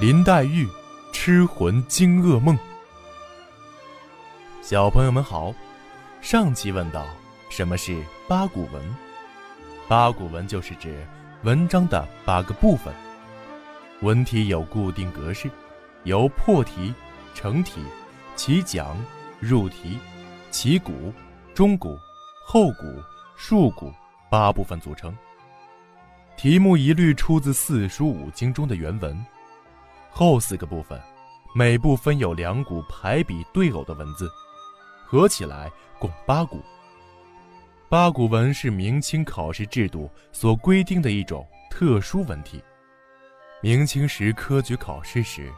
林黛玉吃魂惊噩梦。小朋友们好，上期问到什么是八股文？八股文就是指文章的八个部分。文体有固定格式，由破题、成题、起讲、入题、起鼓、中鼓、后鼓、述鼓八部分组成。题目一律出自四书五经中的原文。后四个部分，每部分有两股排比对偶的文字，合起来共八股。八股文是明清考试制度所规定的一种特殊文体。明清时科举考试时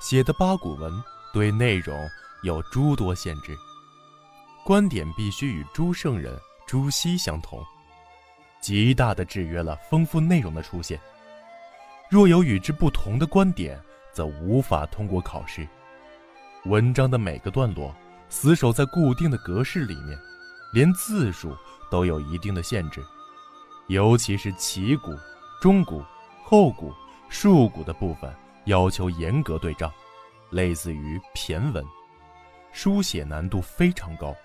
写的八股文，对内容有诸多限制，观点必须与朱圣人、朱熹相同，极大的制约了丰富内容的出现。若有与之不同的观点，则无法通过考试。文章的每个段落死守在固定的格式里面，连字数都有一定的限制。尤其是起鼓、中鼓、后鼓、竖鼓的部分，要求严格对仗，类似于骈文，书写难度非常高。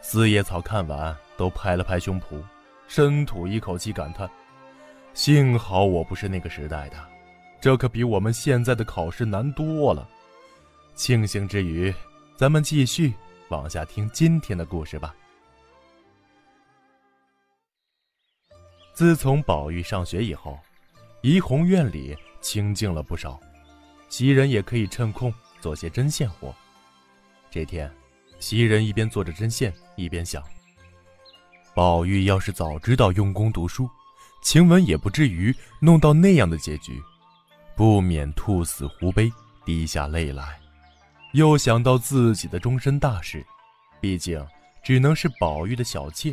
四叶草看完都拍了拍胸脯，深吐一口气，感叹。幸好我不是那个时代的，这可比我们现在的考试难多了。庆幸之余，咱们继续往下听今天的故事吧。自从宝玉上学以后，怡红院里清静了不少，袭人也可以趁空做些针线活。这天，袭人一边做着针线，一边想：宝玉要是早知道用功读书。晴雯也不至于弄到那样的结局，不免兔死狐悲，滴下泪来。又想到自己的终身大事，毕竟只能是宝玉的小妾。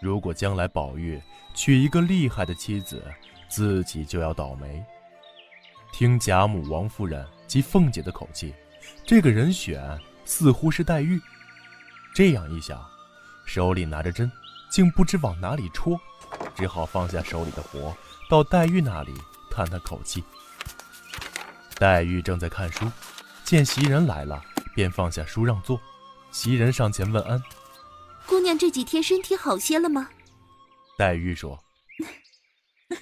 如果将来宝玉娶一个厉害的妻子，自己就要倒霉。听贾母、王夫人及凤姐的口气，这个人选似乎是黛玉。这样一想，手里拿着针，竟不知往哪里戳。只好放下手里的活，到黛玉那里叹叹口气。黛玉正在看书，见袭人来了，便放下书让座。袭人上前问安：“姑娘这几天身体好些了吗？” 黛玉说：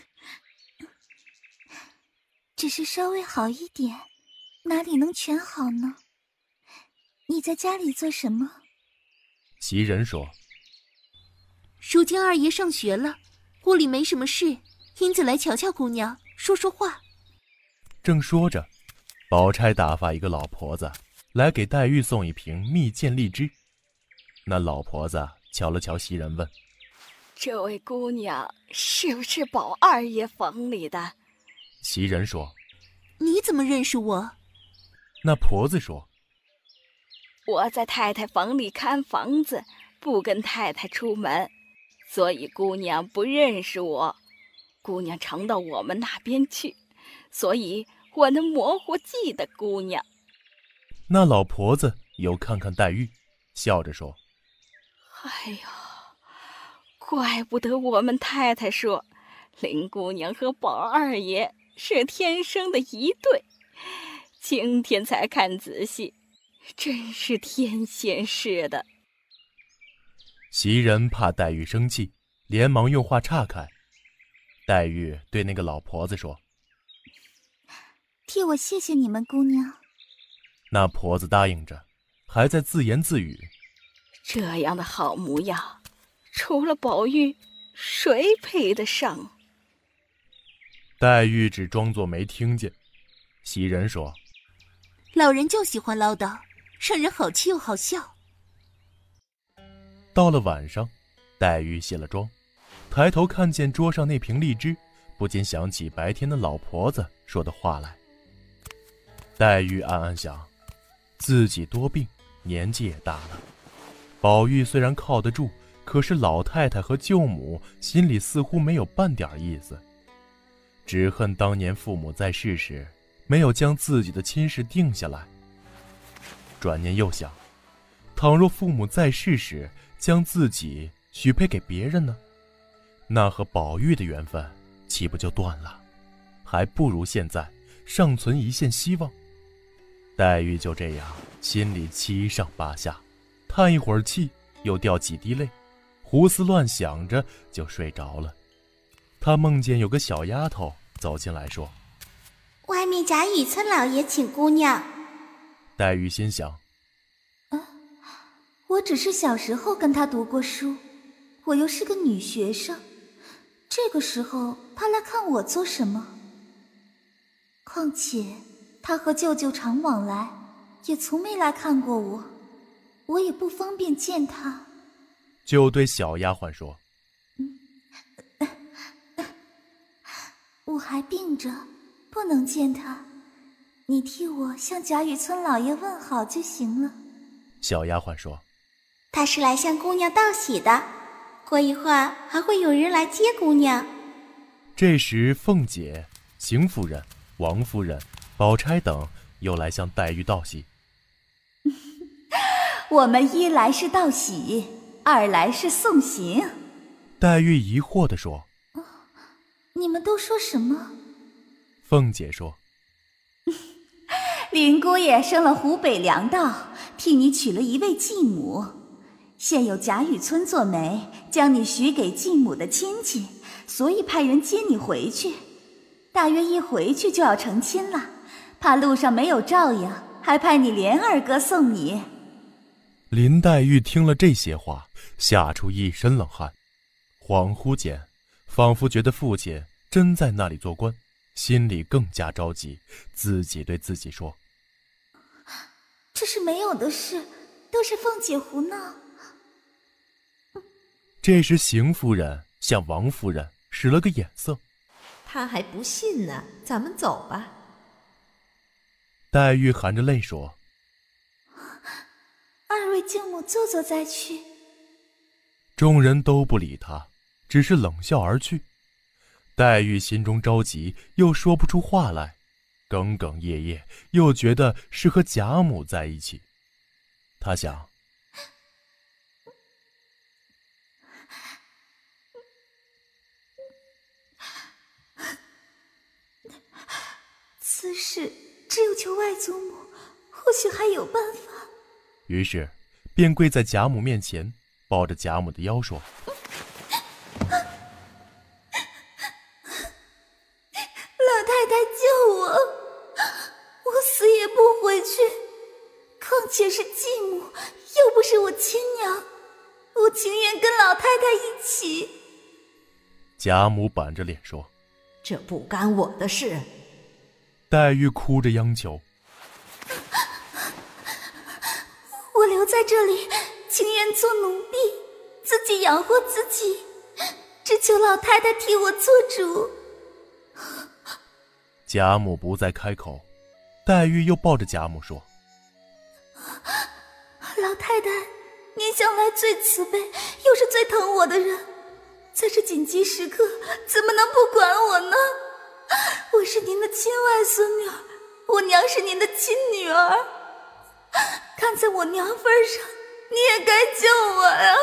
“只是稍微好一点，哪里能全好呢？你在家里做什么？”袭人说：“如今二爷上学了。”屋里没什么事，因此来瞧瞧姑娘，说说话。正说着，宝钗打发一个老婆子来给黛玉送一瓶蜜饯荔枝。那老婆子瞧了瞧袭人，问：“这位姑娘是不是宝二爷房里的？”袭人说：“你怎么认识我？”那婆子说：“我在太太房里看房子，不跟太太出门。”所以姑娘不认识我，姑娘常到我们那边去，所以我能模糊记得姑娘。那老婆子又看看黛玉，笑着说：“哎呀，怪不得我们太太说林姑娘和宝二爷是天生的一对，今天才看仔细，真是天仙似的。”袭人怕黛玉生气，连忙用话岔开。黛玉对那个老婆子说：“替我谢谢你们姑娘。”那婆子答应着，还在自言自语：“这样的好模样，除了宝玉，谁配得上？”黛玉只装作没听见。袭人说：“老人就喜欢唠叨，让人好气又好笑。”到了晚上，黛玉卸了妆，抬头看见桌上那瓶荔枝，不禁想起白天的老婆子说的话来。黛玉暗暗想，自己多病，年纪也大了。宝玉虽然靠得住，可是老太太和舅母心里似乎没有半点意思，只恨当年父母在世时没有将自己的亲事定下来。转念又想，倘若父母在世时，将自己许配给别人呢？那和宝玉的缘分岂不就断了？还不如现在尚存一线希望。黛玉就这样心里七上八下，叹一会儿气，又掉几滴泪，胡思乱想着就睡着了。她梦见有个小丫头走进来说：“外面贾雨村老爷请姑娘。”黛玉心想：“啊，我只是小时候跟他读过书，我又是个女学生，这个时候他来看我做什么？况且他和舅舅常往来，也从没来看过我，我也不方便见他。”就对小丫鬟说：“嗯，我还病着，不能见他。”你替我向贾雨村老爷问好就行了。小丫鬟说：“他是来向姑娘道喜的，过一会儿还会有人来接姑娘。”这时，凤姐、邢夫人、王夫人、宝钗等又来向黛玉道喜。我们一来是道喜，二来是送行。黛玉疑惑地说：“你们都说什么？”凤姐说。林姑爷生了湖北粮道，替你娶了一位继母。现有贾雨村做媒，将你许给继母的亲戚，所以派人接你回去。大约一回去就要成亲了，怕路上没有照应，还派你连二哥送你。林黛玉听了这些话，吓出一身冷汗，恍惚间，仿佛觉得父亲真在那里做官。心里更加着急，自己对自己说：“这是没有的事，都是凤姐胡闹。”这时，邢夫人向王夫人使了个眼色，她还不信呢，咱们走吧。黛玉含着泪说：“二位舅母坐坐再去。”众人都不理他，只是冷笑而去。黛玉心中着急，又说不出话来，哽哽咽咽，又觉得是和贾母在一起。她想：此事只有求外祖母，或许还有办法。于是，便跪在贾母面前，抱着贾母的腰说。老太太救我，我死也不回去。况且是继母，又不是我亲娘，我情愿跟老太太一起。贾母板着脸说：“这不干我的事。”黛玉哭着央求：“ 我留在这里，情愿做奴婢，自己养活自己，只求老太太替我做主。”贾母不再开口，黛玉又抱着贾母说。老太太，您向来最慈悲，又是最疼我的人，在这紧急时刻，怎么能不管我呢？我是您的亲外孙女，我娘是您的亲女儿，看在我娘份上，你也该救我呀！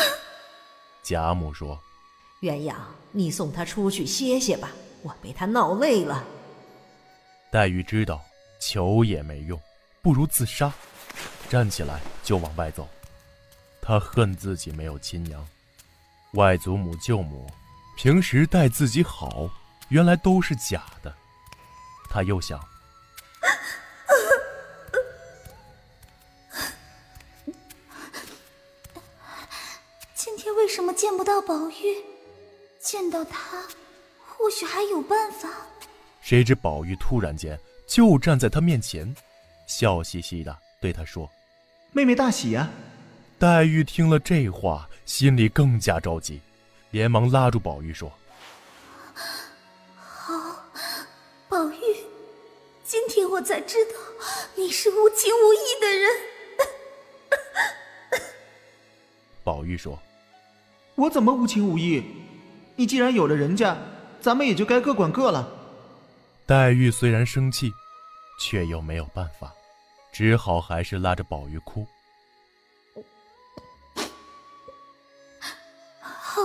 贾母说：“鸳鸯，你送她出去歇歇吧，我被她闹累了。”黛玉知道求也没用。不如自杀，站起来就往外走。她恨自己没有亲娘，外祖母、舅母平时待自己好，原来都是假的。他又想：今天为什么见不到宝玉？见到他，或许还有办法。谁知宝玉突然间就站在他面前。笑嘻嘻的对他说：“妹妹大喜呀！”黛玉听了这话，心里更加着急，连忙拉住宝玉说：“好，宝玉，今天我才知道你是无情无义的人。”宝玉说：“我怎么无情无义？你既然有了人家，咱们也就该各管各了。”黛玉虽然生气，却又没有办法。只好还是拉着宝玉哭。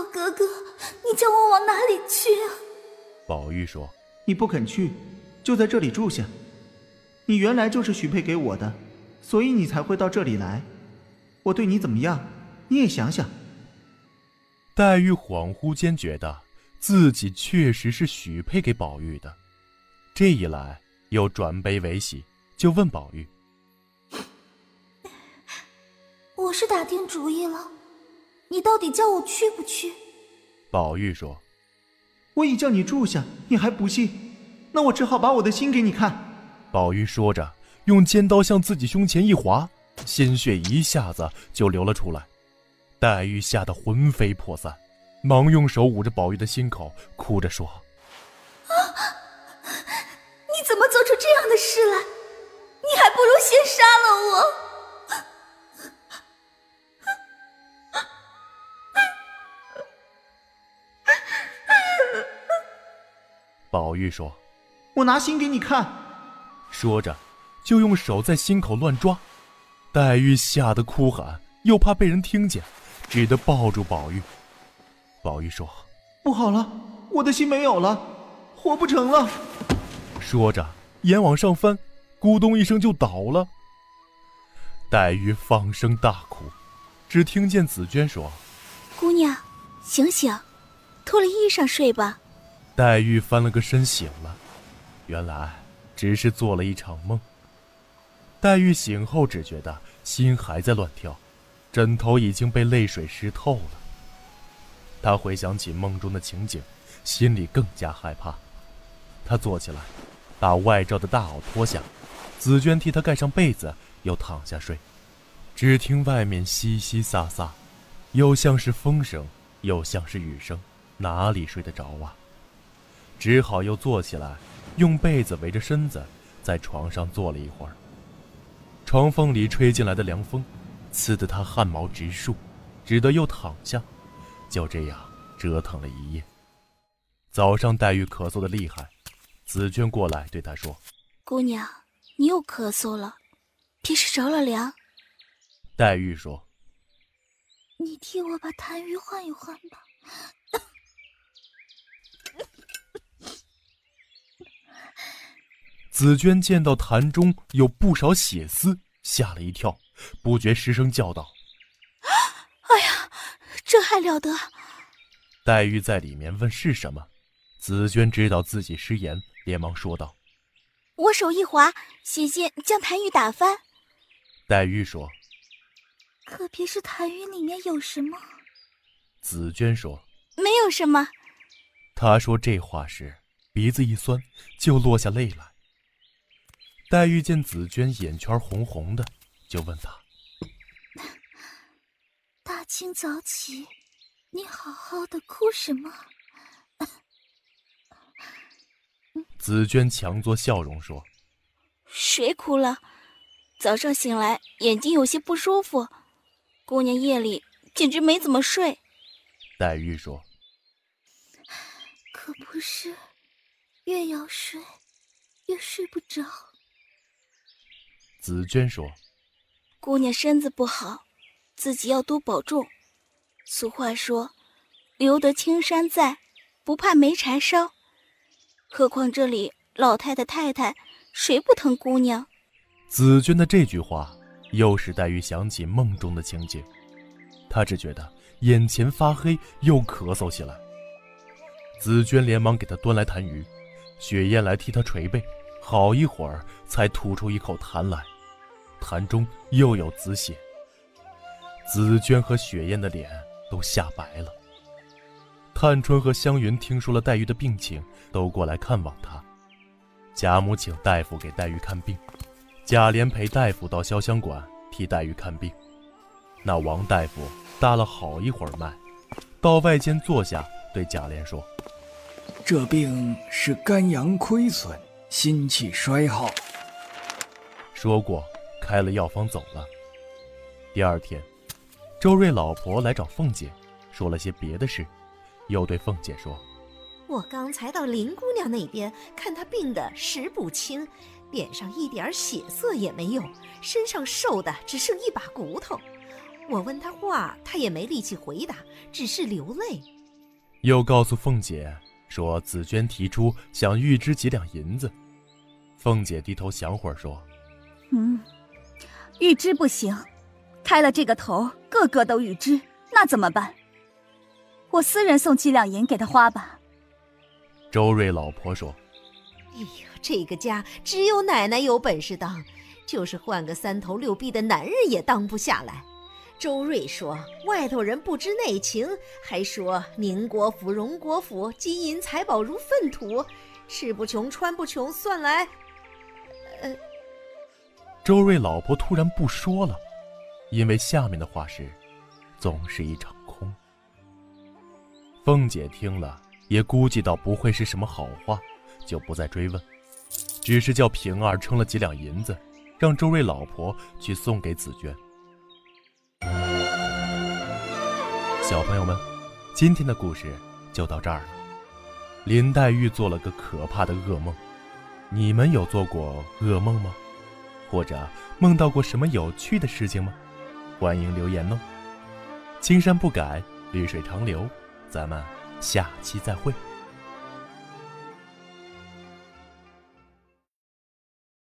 好哥哥，你叫我往哪里去啊？宝玉说：“你不肯去，就在这里住下。你原来就是许配给我的，所以你才会到这里来。我对你怎么样，你也想想。黛玉恍惚间觉得自己确实是许配给宝玉的，这一来又转悲为喜，就问宝玉：“我是打定主意了，你到底叫我去不去？”宝玉说。我已叫你住下，你还不信？那我只好把我的心给你看。宝玉说着，用尖刀向自己胸前一划，鲜血一下子就流了出来。黛玉吓得魂飞魄散，忙用手捂着宝玉的心口，哭着说：“啊，你怎么做出这样的事来？你还不如先杀了我。”宝玉说：“我拿心给你看。”说着，就用手在心口乱抓。黛玉吓得哭喊，又怕被人听见，只得抱住宝玉。宝玉说：“不好了，我的心没有了，活不成了。”说着，眼往上翻，咕咚一声就倒了。黛玉放声大哭，只听见紫娟说：“姑娘，醒醒，脱了衣裳睡吧。”黛玉翻了个身醒了，原来只是做了一场梦。黛玉醒后只觉得心还在乱跳，枕头已经被泪水湿透了。她回想起梦中的情景，心里更加害怕。她坐起来，把外罩的大袄脱下，紫娟替她盖上被子，又躺下睡。只听外面淅淅飒飒，又像是风声，又像是雨声，哪里睡得着啊？只好又坐起来，用被子围着身子，在床上坐了一会儿。床缝里吹进来的凉风，刺得他汗毛直竖，只得又躺下。就这样折腾了一夜。早上黛玉咳嗽的厉害，紫娟过来对她说：“姑娘，你又咳嗽了，别是着了凉。”黛玉说：“你替我把痰盂换一换吧。”紫娟见到坛中有不少血丝，吓了一跳，不觉失声叫道：“哎呀，这还了得！”黛玉在里面问是什么，紫娟知道自己失言，连忙说道：“我手一滑，险些将痰盂打翻。”黛玉说：“可别是痰盂里面有什么？”紫娟说：“没有什么。”她说这话时，鼻子一酸，就落下泪来。黛玉见紫娟眼圈红红的，就问她：“大清早起，你好好的哭什么？” 紫娟强作笑容说：“谁哭了？早上醒来眼睛有些不舒服，姑娘夜里简直没怎么睡。”黛玉说：“可不是，越要睡，越睡不着。”紫娟说：“姑娘身子不好，自己要多保重。俗话说，留得青山在，不怕没柴烧。何况这里老太太、太太，谁不疼姑娘？”紫娟的这句话又使黛玉想起梦中的情景，她只觉得眼前发黑，又咳嗽起来。紫娟连忙给她端来痰盂，雪雁来替她捶背，好一会儿才吐出一口痰来。痰中又有紫血，紫娟和雪雁的脸都吓白了。探春和湘云听说了黛玉的病情，都过来看望她。贾母请大夫给黛玉看病，贾琏陪大夫到潇湘馆替黛玉看病。那王大夫搭了好一会儿脉，到外间坐下，对贾琏说：“这病是肝阳亏损，心气衰耗。”说过。开了药方走了。第二天，周瑞老婆来找凤姐，说了些别的事，又对凤姐说：“我刚才到林姑娘那边看她病得实不轻，脸上一点血色也没有，身上瘦的只剩一把骨头。我问她话，她也没力气回答，只是流泪。”又告诉凤姐，说紫娟提出想预支几两银子。凤姐低头想会儿说：“嗯，预支不行，开了这个头，个个都预支，那怎么办？我私人送几两银给他花吧。”周瑞老婆说：“哎呀，这个家只有奶奶有本事当，就是换个三头六臂的男人也当不下来。”周瑞说：“外头人不知内情，还说宁国府、荣国府金银财宝如粪土，吃不穷，穿不穷，算来……”周瑞老婆突然不说了，因为下面的话是：“总是一场空。”凤姐听了，也估计到不会是什么好话，就不再追问，只是叫平儿称了几两银子，让周瑞老婆去送给紫娟。小朋友们，今天的故事就到这儿了。林黛玉做了个可怕的噩梦，你们有做过噩梦吗？或者梦到过什么有趣的事情吗？欢迎留言哦。青山不改，绿水长流，咱们下期再会。